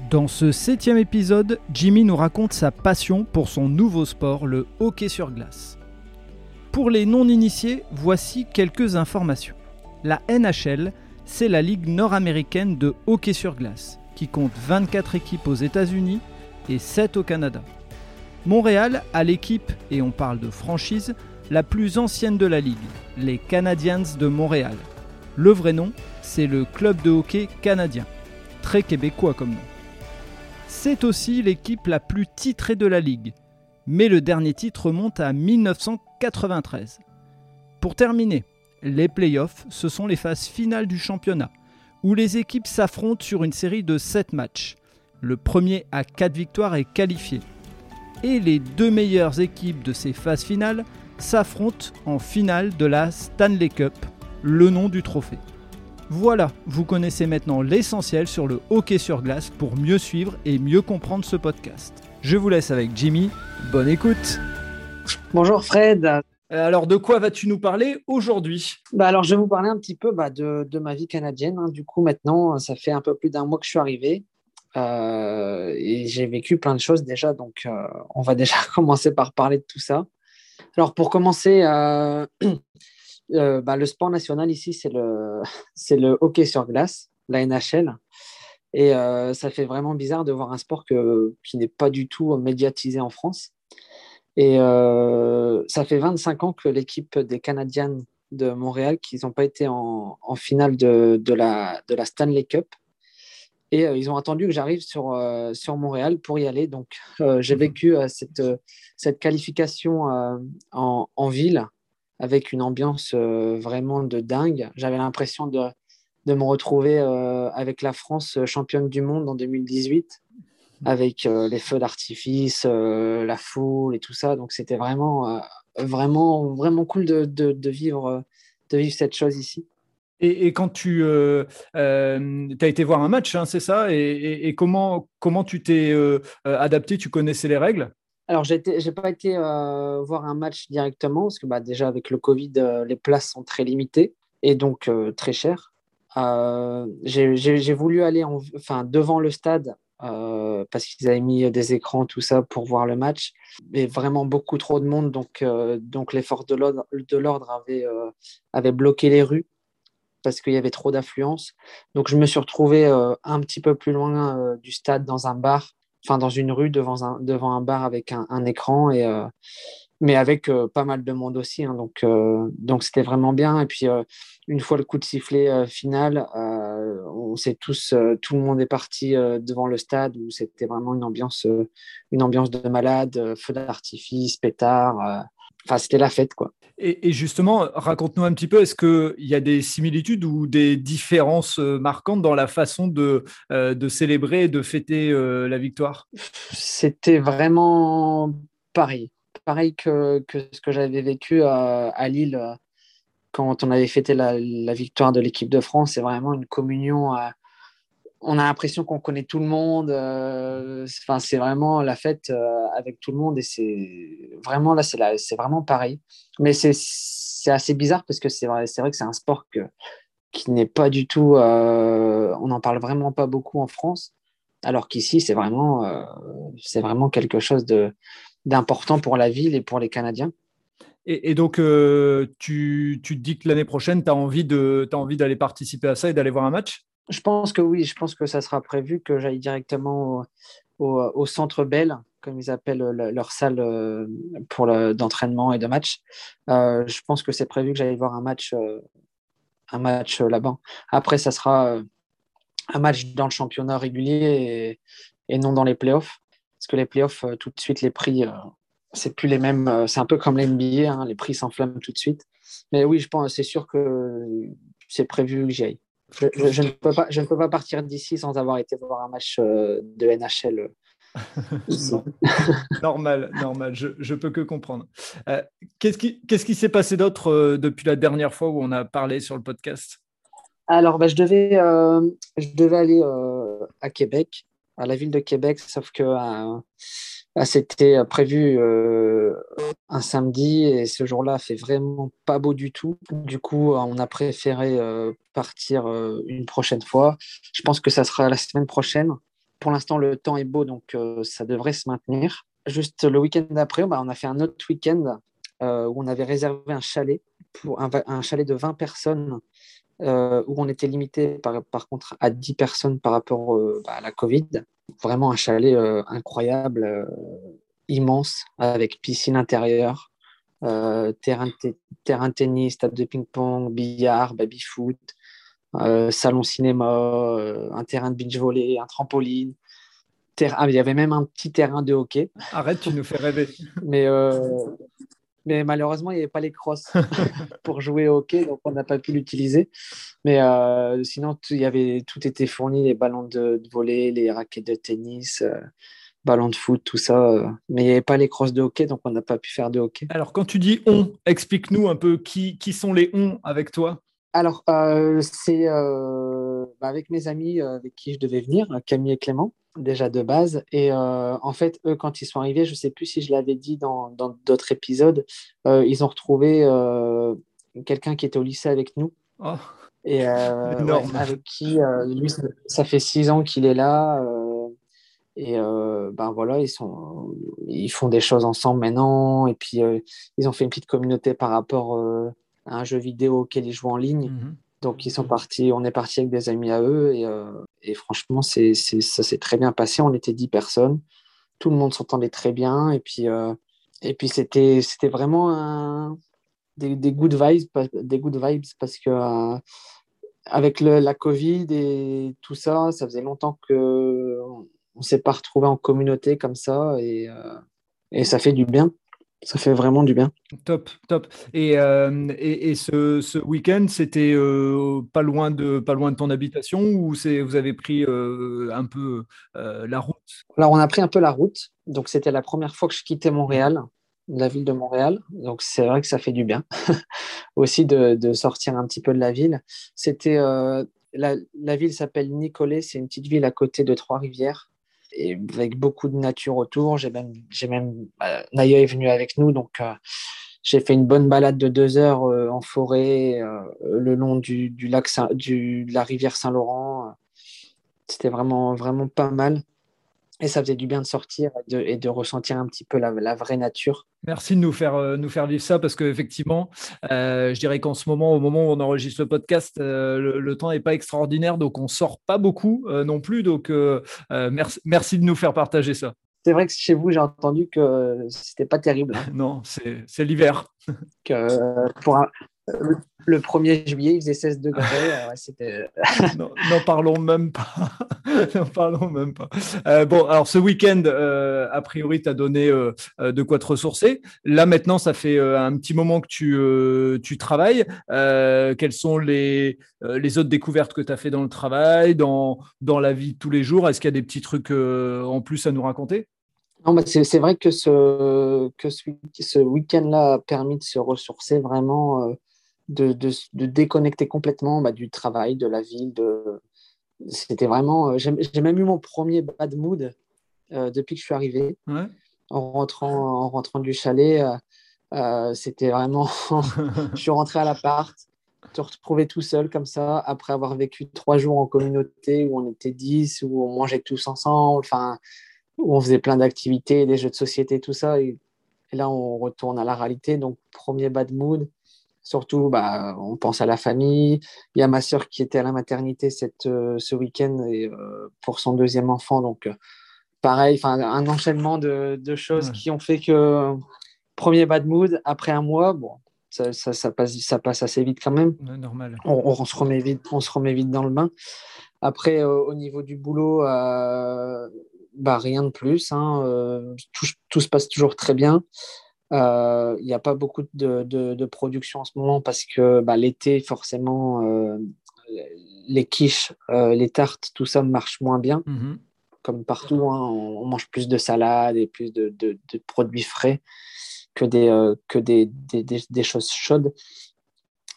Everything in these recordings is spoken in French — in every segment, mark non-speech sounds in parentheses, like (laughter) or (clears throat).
Dans ce septième épisode, Jimmy nous raconte sa passion pour son nouveau sport, le hockey sur glace. Pour les non-initiés, voici quelques informations. La NHL, c'est la ligue nord-américaine de hockey sur glace, qui compte 24 équipes aux États-Unis et 7 au Canada. Montréal a l'équipe, et on parle de franchise, la plus ancienne de la ligue, les Canadiens de Montréal. Le vrai nom, c'est le Club de hockey canadien. Très québécois comme nom. C'est aussi l'équipe la plus titrée de la ligue, mais le dernier titre remonte à 1993. Pour terminer, les playoffs, ce sont les phases finales du championnat, où les équipes s'affrontent sur une série de 7 matchs. Le premier à 4 victoires est qualifié. Et les deux meilleures équipes de ces phases finales s'affrontent en finale de la Stanley Cup, le nom du trophée. Voilà, vous connaissez maintenant l'essentiel sur le hockey sur glace pour mieux suivre et mieux comprendre ce podcast. Je vous laisse avec Jimmy, bonne écoute Bonjour Fred euh, alors, de quoi vas-tu nous parler aujourd'hui? Bah Alors, je vais vous parler un petit peu bah, de, de, ma vie canadienne. Hein. Du coup, maintenant, ça fait un peu plus d'un mois que je suis arrivé. Euh, et j'ai vécu plein de choses déjà. Donc, euh, on va (laughs) déjà commencer par parler de tout ça. Alors, pour commencer, euh, (clears throat) bah, le sport national ici, c'est le, (laughs) c'est le hockey sur glace, la NHL. Et ça fait vraiment bizarre de voir un sport que, qui n'est pas du tout médiatisé en France. Et euh, ça fait 25 ans que l'équipe des Canadiens de Montréal, qu'ils n'ont pas été en, finale de, de, la, de la Stanley Cup. Et euh, ils ont attendu que j'arrive sur, euh, sur Montréal pour y aller. Donc, j'ai vécu cette, cette qualification en, en, ville avec une ambiance vraiment de dingue. J'avais l'impression de, de, me retrouver avec la France championne du monde en 2018 avec euh, les feux d'artifice, euh, la foule et tout ça. Donc c'était vraiment, euh, vraiment, vraiment cool de, de, vivre, de vivre cette chose ici. Et, quand tu as été voir un match, hein, c'est ça? Et, et, comment, comment tu t'es adapté? Tu connaissais les règles? Alors, je n'ai pas été voir un match directement, parce que bah, déjà, avec le Covid, les places sont très limitées et donc très chères. j'ai voulu aller en, enfin, devant le stade euh, parce qu'ils avaient mis des écrans, tout ça, pour voir le match. Mais vraiment beaucoup trop de monde, donc, euh, donc les forces de l'ordre avaient, euh, avaient bloqué les rues parce qu'il y avait trop d'affluence. Donc je me suis retrouvé un petit peu plus loin du stade dans un bar, enfin dans une rue devant un, devant un bar avec un, un écran et mais avec pas mal de monde aussi. Hein. donc, donc c'était vraiment bien. Et puis, une fois le coup de sifflet final, on sait tous, tout le monde est parti devant le stade où c'était vraiment une ambiance, une ambiance de malade, feu d'artifice, pétard. Enfin, c'était la fête, quoi. Et, justement, raconte-nous un petit peu, est-ce qu'il y a des similitudes ou des différences marquantes dans la façon de, de célébrer et de fêter la victoire? C'était vraiment pareil. Pareil que, que ce que j'avais vécu à, à Lille quand on avait fêté la, victoire de l'équipe de France, c'est vraiment une communion. Euh, on a l'impression qu'on connaît tout le monde. Euh, enfin, c'est vraiment la fête euh, avec tout le monde et c'est vraiment là, c'est vraiment pareil. Mais c'est assez bizarre parce que c'est vrai, que c'est un sport qui n'est pas du tout. on n'en parle vraiment pas beaucoup en France, alors qu'ici, c'est vraiment, c'est vraiment quelque chose d'important pour la ville et pour les Canadiens. Et, donc, euh, tu, tu, te dis que l'année prochaine, tu as envie d'aller participer à ça et d'aller voir un match? Je pense que oui, je pense que ça sera prévu que j'aille directement au, Centre Bell, comme ils appellent leur salle euh, pour d'entraînement et de match. Euh, je pense que c'est prévu que j'aille voir un match, un match là-bas. Après, ça sera un match dans le championnat régulier et, non dans les playoffs. Parce que les playoffs, tout de suite, les prix c'est plus les mêmes. Euh, c'est un peu comme l'NBA, hein, les prix s'enflamment tout de suite. Mais oui, je pense, c'est sûr que c'est prévu que j'y aille. Je, ne peux pas, je ne peux pas partir d'ici sans avoir été voir un match euh, de NHL (laughs) normal, normal, je, je, peux que comprendre. Euh, qu'est-ce qui s'est passé d'autre euh, depuis la dernière fois où on a parlé sur le podcast? Alors, bah, je, devais, euh, je devais aller à Québec, à la ville de Québec, sauf que c'était prévu un samedi et ce jour-là fait vraiment pas beau du tout. Du coup, on a préféré partir une prochaine fois. Je pense que ça sera la semaine prochaine pour l'instant, le temps est beau, donc euh, ça devrait se maintenir. Juste le week-end d'après, bah, on a fait un autre week-end euh, où on avait réservé un chalet, pour un, chalet de 20 personnes, euh, où on était limité par, contre à 10 personnes par rapport bah, à la Covid. Vraiment un chalet incroyable, immense, avec piscine intérieure, terrain, terrain tennis, table de ping-pong, billard, baby-foot, euh, salon cinéma, euh, un terrain de beach volley, un trampoline. Ah, il y avait même un petit terrain de hockey. Arrête, tu nous fais rêver. mais, euh, mais malheureusement, il n'y avait pas les crosses (laughs) pour jouer au hockey, donc on n'a pas pu l'utiliser. Mais sinon, tout, il y avait, tout était fourni les ballons de, de volley, les raquettes de tennis ballons de foot, tout ça. Mais il n'y avait pas les crosses de hockey, donc on n'a pas pu faire de hockey. Alors, quand tu dis on, explique-nous un peu qui, qui sont les on avec toi alors, euh, c'est euh, bah, avec mes amis euh, avec qui je devais venir, Camille et Clément, déjà de base. Et en fait, eux, quand ils sont arrivés, je ne sais plus si je l'avais dit dans d'autres épisodes, ils ont retrouvé quelqu'un qui était au lycée avec nous. Oh. Et (laughs) avec qui, lui, ça, fait six ans qu'il est là. et ben voilà, ils, sont, ils font des choses ensemble maintenant. Et puis, ils ont fait une petite communauté par rapport un jeu vidéo auquel ils jouent en ligne. Mhm. Donc ils sont partis, on est parti avec des amis à eux et, euh, et franchement c'est, ça s'est très bien passé. On était dix personnes, tout le monde s'entendait très bien et puis euh, et puis c'était c'était vraiment un, des, des, good vibes des good vibes parce que euh, avec le, la Covid et tout ça, ça faisait longtemps que on s'est pas retrouvé en communauté comme ça et, et ça fait du bien ça fait vraiment du bien. Top, top. Et, euh, et, ce, ce week-end, c'était euh, pas, loin de, pas loin de ton habitation ou vous avez pris euh, un peu la route? Alors, on a pris un peu la route. Donc, c'était la première fois que je quittais Montréal, la ville de Montréal. Donc, c'est vrai que ça fait du bien (laughs) aussi de, de, sortir un petit peu de la ville. C'était. La, la, ville s'appelle Nicolet, c'est une petite ville à côté de Trois-Rivières et avec beaucoup de nature autour. J'ai même, j'ai même bah, est venue avec nous, donc euh, j'ai fait une bonne balade de deux heures euh, en forêt euh, le long du, du lac du, de la rivière Saint-Laurent. C'était vraiment, vraiment pas mal. Et ça faisait du bien de sortir et de, ressentir un petit peu la, vraie nature. Merci de nous faire, euh, nous faire vivre ça parce qu'effectivement, euh, je dirais qu'en ce moment, au moment où on enregistre le podcast, euh, le, temps n'est pas extraordinaire, donc on sort pas beaucoup non plus. Donc merci, merci de nous faire partager ça. C'est vrai que chez vous, j'ai entendu que c'était pas terrible. Hein. (laughs) non, c'est l'hiver. que pour un, le 1er juillet, il faisait 16 degrés. (laughs) N'en parlons même pas. (laughs) N'en parlons même pas. Euh, bon, alors ce week-end, euh, a priori, tu as donné euh, de quoi te ressourcer. Là, maintenant, ça fait un petit moment que tu, tu travailles. quelles sont les, les autres découvertes que tu as fait dans le travail, dans, dans la vie de tous les jours? Est-ce qu'il y a des petits trucs en plus à nous raconter? Non, c'est vrai que ce, que ce, ce week-end-là a permis de se ressourcer vraiment de, de, déconnecter complètement bah, du travail, de la ville. De... C'était vraiment. Euh, j'ai même eu mon premier bad mood euh, depuis que je suis arrivé. En, rentrant, en rentrant du chalet, euh, c'était vraiment. (laughs) je suis rentré à l'appart, te retrouver tout seul comme ça, après avoir vécu trois jours en communauté où on était dix, où on mangeait tous ensemble, enfin, où on faisait plein d'activités, des jeux de société, tout ça. Et, et, là, on retourne à la réalité. Donc, premier bad mood. Surtout, bah, on pense à la famille. Il y a ma sœur qui était à la maternité cette, euh, ce week-end euh, pour son deuxième enfant. Donc, euh, pareil, un enchaînement de, de choses qui ont fait que premier bad mood, après un mois, bon, ça, ça, passe, ça passe assez vite quand même. normal. On, se remet vite, on se remet vite dans le bain. Après, au niveau du boulot, bah, rien de plus. Hein, tout, tout, se passe toujours très bien. Euh, il n'y a pas beaucoup de, de, production en ce moment parce que bah, l'été, forcément, euh, les quiches, euh, les tartes, tout ça marche moins bien. Mhm. comme partout, hein, on, mange plus de salade et plus de, de, produits frais que des, euh, que des, des, des, choses chaudes.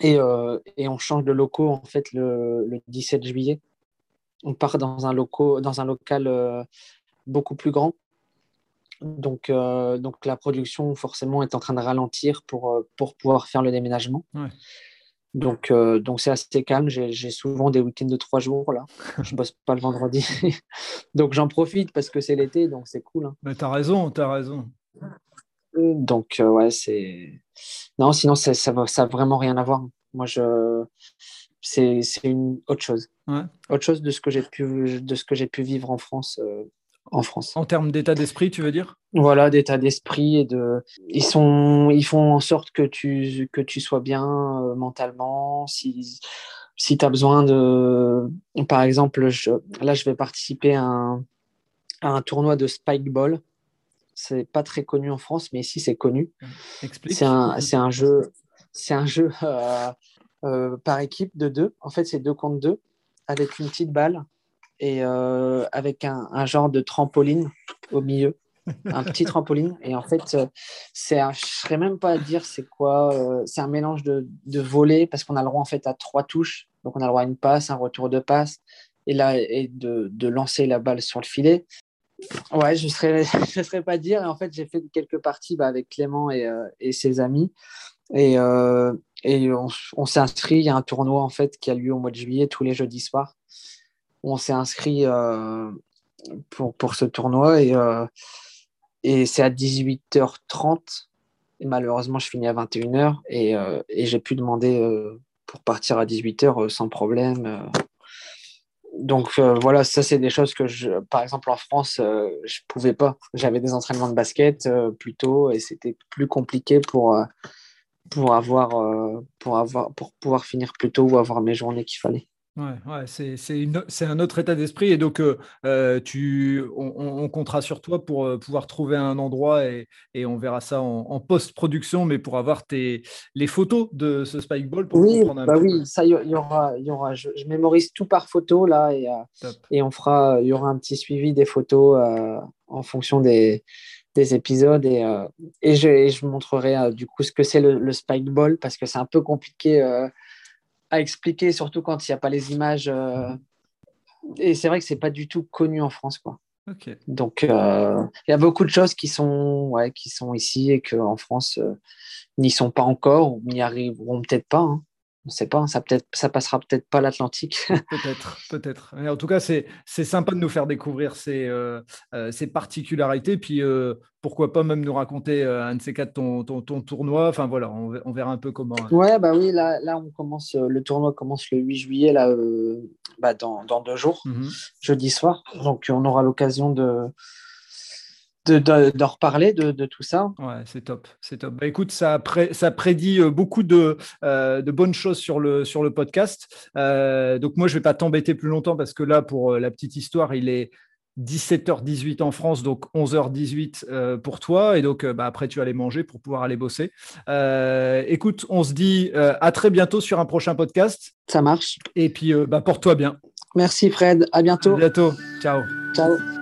Et, euh, et, on change de locaux en fait le, le, 17 juillet. On part dans un, loco, dans un local euh, beaucoup plus grand. Donc, donc la production forcément est en train de ralentir pour, pour pouvoir faire le déménagement. Donc, euh, donc c'est assez calme. J'ai souvent des week-ends de trois jours là. (laughs) Je bosse pas le vendredi, (laughs) donc j'en profite parce que c'est l'été, donc c'est cool. Hein. Mais t'as raison, t'as raison. Donc euh, ouais, c'est non, sinon ça, ça, ça vraiment rien à voir. Moi, je c'est une autre chose. Autre chose de ce que j'ai pu de ce que j'ai pu vivre en France euh, en France. En termes d'état d'esprit, tu veux dire? Voilà, d'état d'esprit et de. Ils sont, ils font en sorte que tu que tu sois bien euh, mentalement. Si si tu as besoin de, par exemple, là je vais participer à un, à un tournoi de spike ball. C'est pas très connu en France, mais ici c'est connu. C'est un, c'est un jeu, c'est un jeu euh, euh, par équipe de deux. En fait, c'est deux contre deux avec une petite balle et euh, avec un, un, genre de trampoline au milieu, (laughs) un petit trampoline. Et en fait, euh, c'est, je ne saurais même pas dire c'est quoi. Euh, c'est un mélange de, de voler parce qu'on a le droit en fait à trois touches. Donc on a le droit à une passe, un retour de passe et là et de, de lancer la balle sur le filet. Ouais, je ne serais, (laughs) je serais pas dire. Et en fait, j'ai fait quelques parties bah, avec Clément et, et, ses amis. Et, et on, on s'est inscrit. Il y a un tournoi en fait qui a lieu au mois de juillet tous les jeudis soirs on s'est inscrit euh, pour, pour ce tournoi et, euh, et c'est à 18h30. Et malheureusement, je finis à 21h et, euh, et j'ai pu demander pour partir à 18h sans problème. Donc voilà, ça c'est des choses que je, par exemple en France, je pouvais pas. J'avais des entraînements de basket plus tôt et c'était plus compliqué pour avoir pour pour pouvoir finir plus tôt ou avoir mes journées qu'il fallait. Ouais, ouais c'est un autre état d'esprit et donc euh, euh, tu, on, comptera sur toi pour euh, pouvoir trouver un endroit et, et on verra ça en, post-production, mais pour avoir tes, les photos de ce spikeball. Pour oui, bah oui, ça il y, aura, y aura je, mémorise tout par photo là et, et on fera, il y aura un petit suivi des photos en fonction des, des épisodes et, et, je, je montrerai du coup ce que c'est le, le spikeball parce que c'est un peu compliqué à expliquer, surtout quand il n'y a pas les images. Euh, et c'est vrai que c'est pas du tout connu en France, quoi. Donc, euh, il y a beaucoup de choses qui sont, ouais, qui sont ici et qu'en France euh, n'y sont pas encore ou n'y arriveront peut-être pas. Hein on ne sait pas, ça, peut ça passera peut-être pas l'Atlantique. (laughs) peut-être, peut-être. En tout cas, c'est, sympa de nous faire découvrir ces, euh, euh, particularités. Puis euh, pourquoi pas même nous raconter un de ces quatre ton, ton, tournoi. Enfin voilà, on, verra un peu comment. Ouais, bah oui, là, là on commence, le tournoi commence le 8 juillet, là, bah, dans, deux jours, mhm. jeudi soir. Donc on aura l'occasion de d'en reparler de, tout ça. Ouais, c'est top, c'est top. Bah, écoute, ça, ça prédit euh, beaucoup de, euh, de, bonnes choses sur le, sur le podcast. Euh, donc moi, je vais pas t'embêter plus longtemps parce que là, pour la petite histoire, il est 17h18 en France, donc 11h18 pour toi. Et donc, bah, après, tu vas aller manger pour pouvoir aller bosser. écoute, on se dit à très bientôt sur un prochain podcast. Ça marche. Et puis, bah, porte-toi bien. Merci Fred. À bientôt. À bientôt. Ciao. Ciao.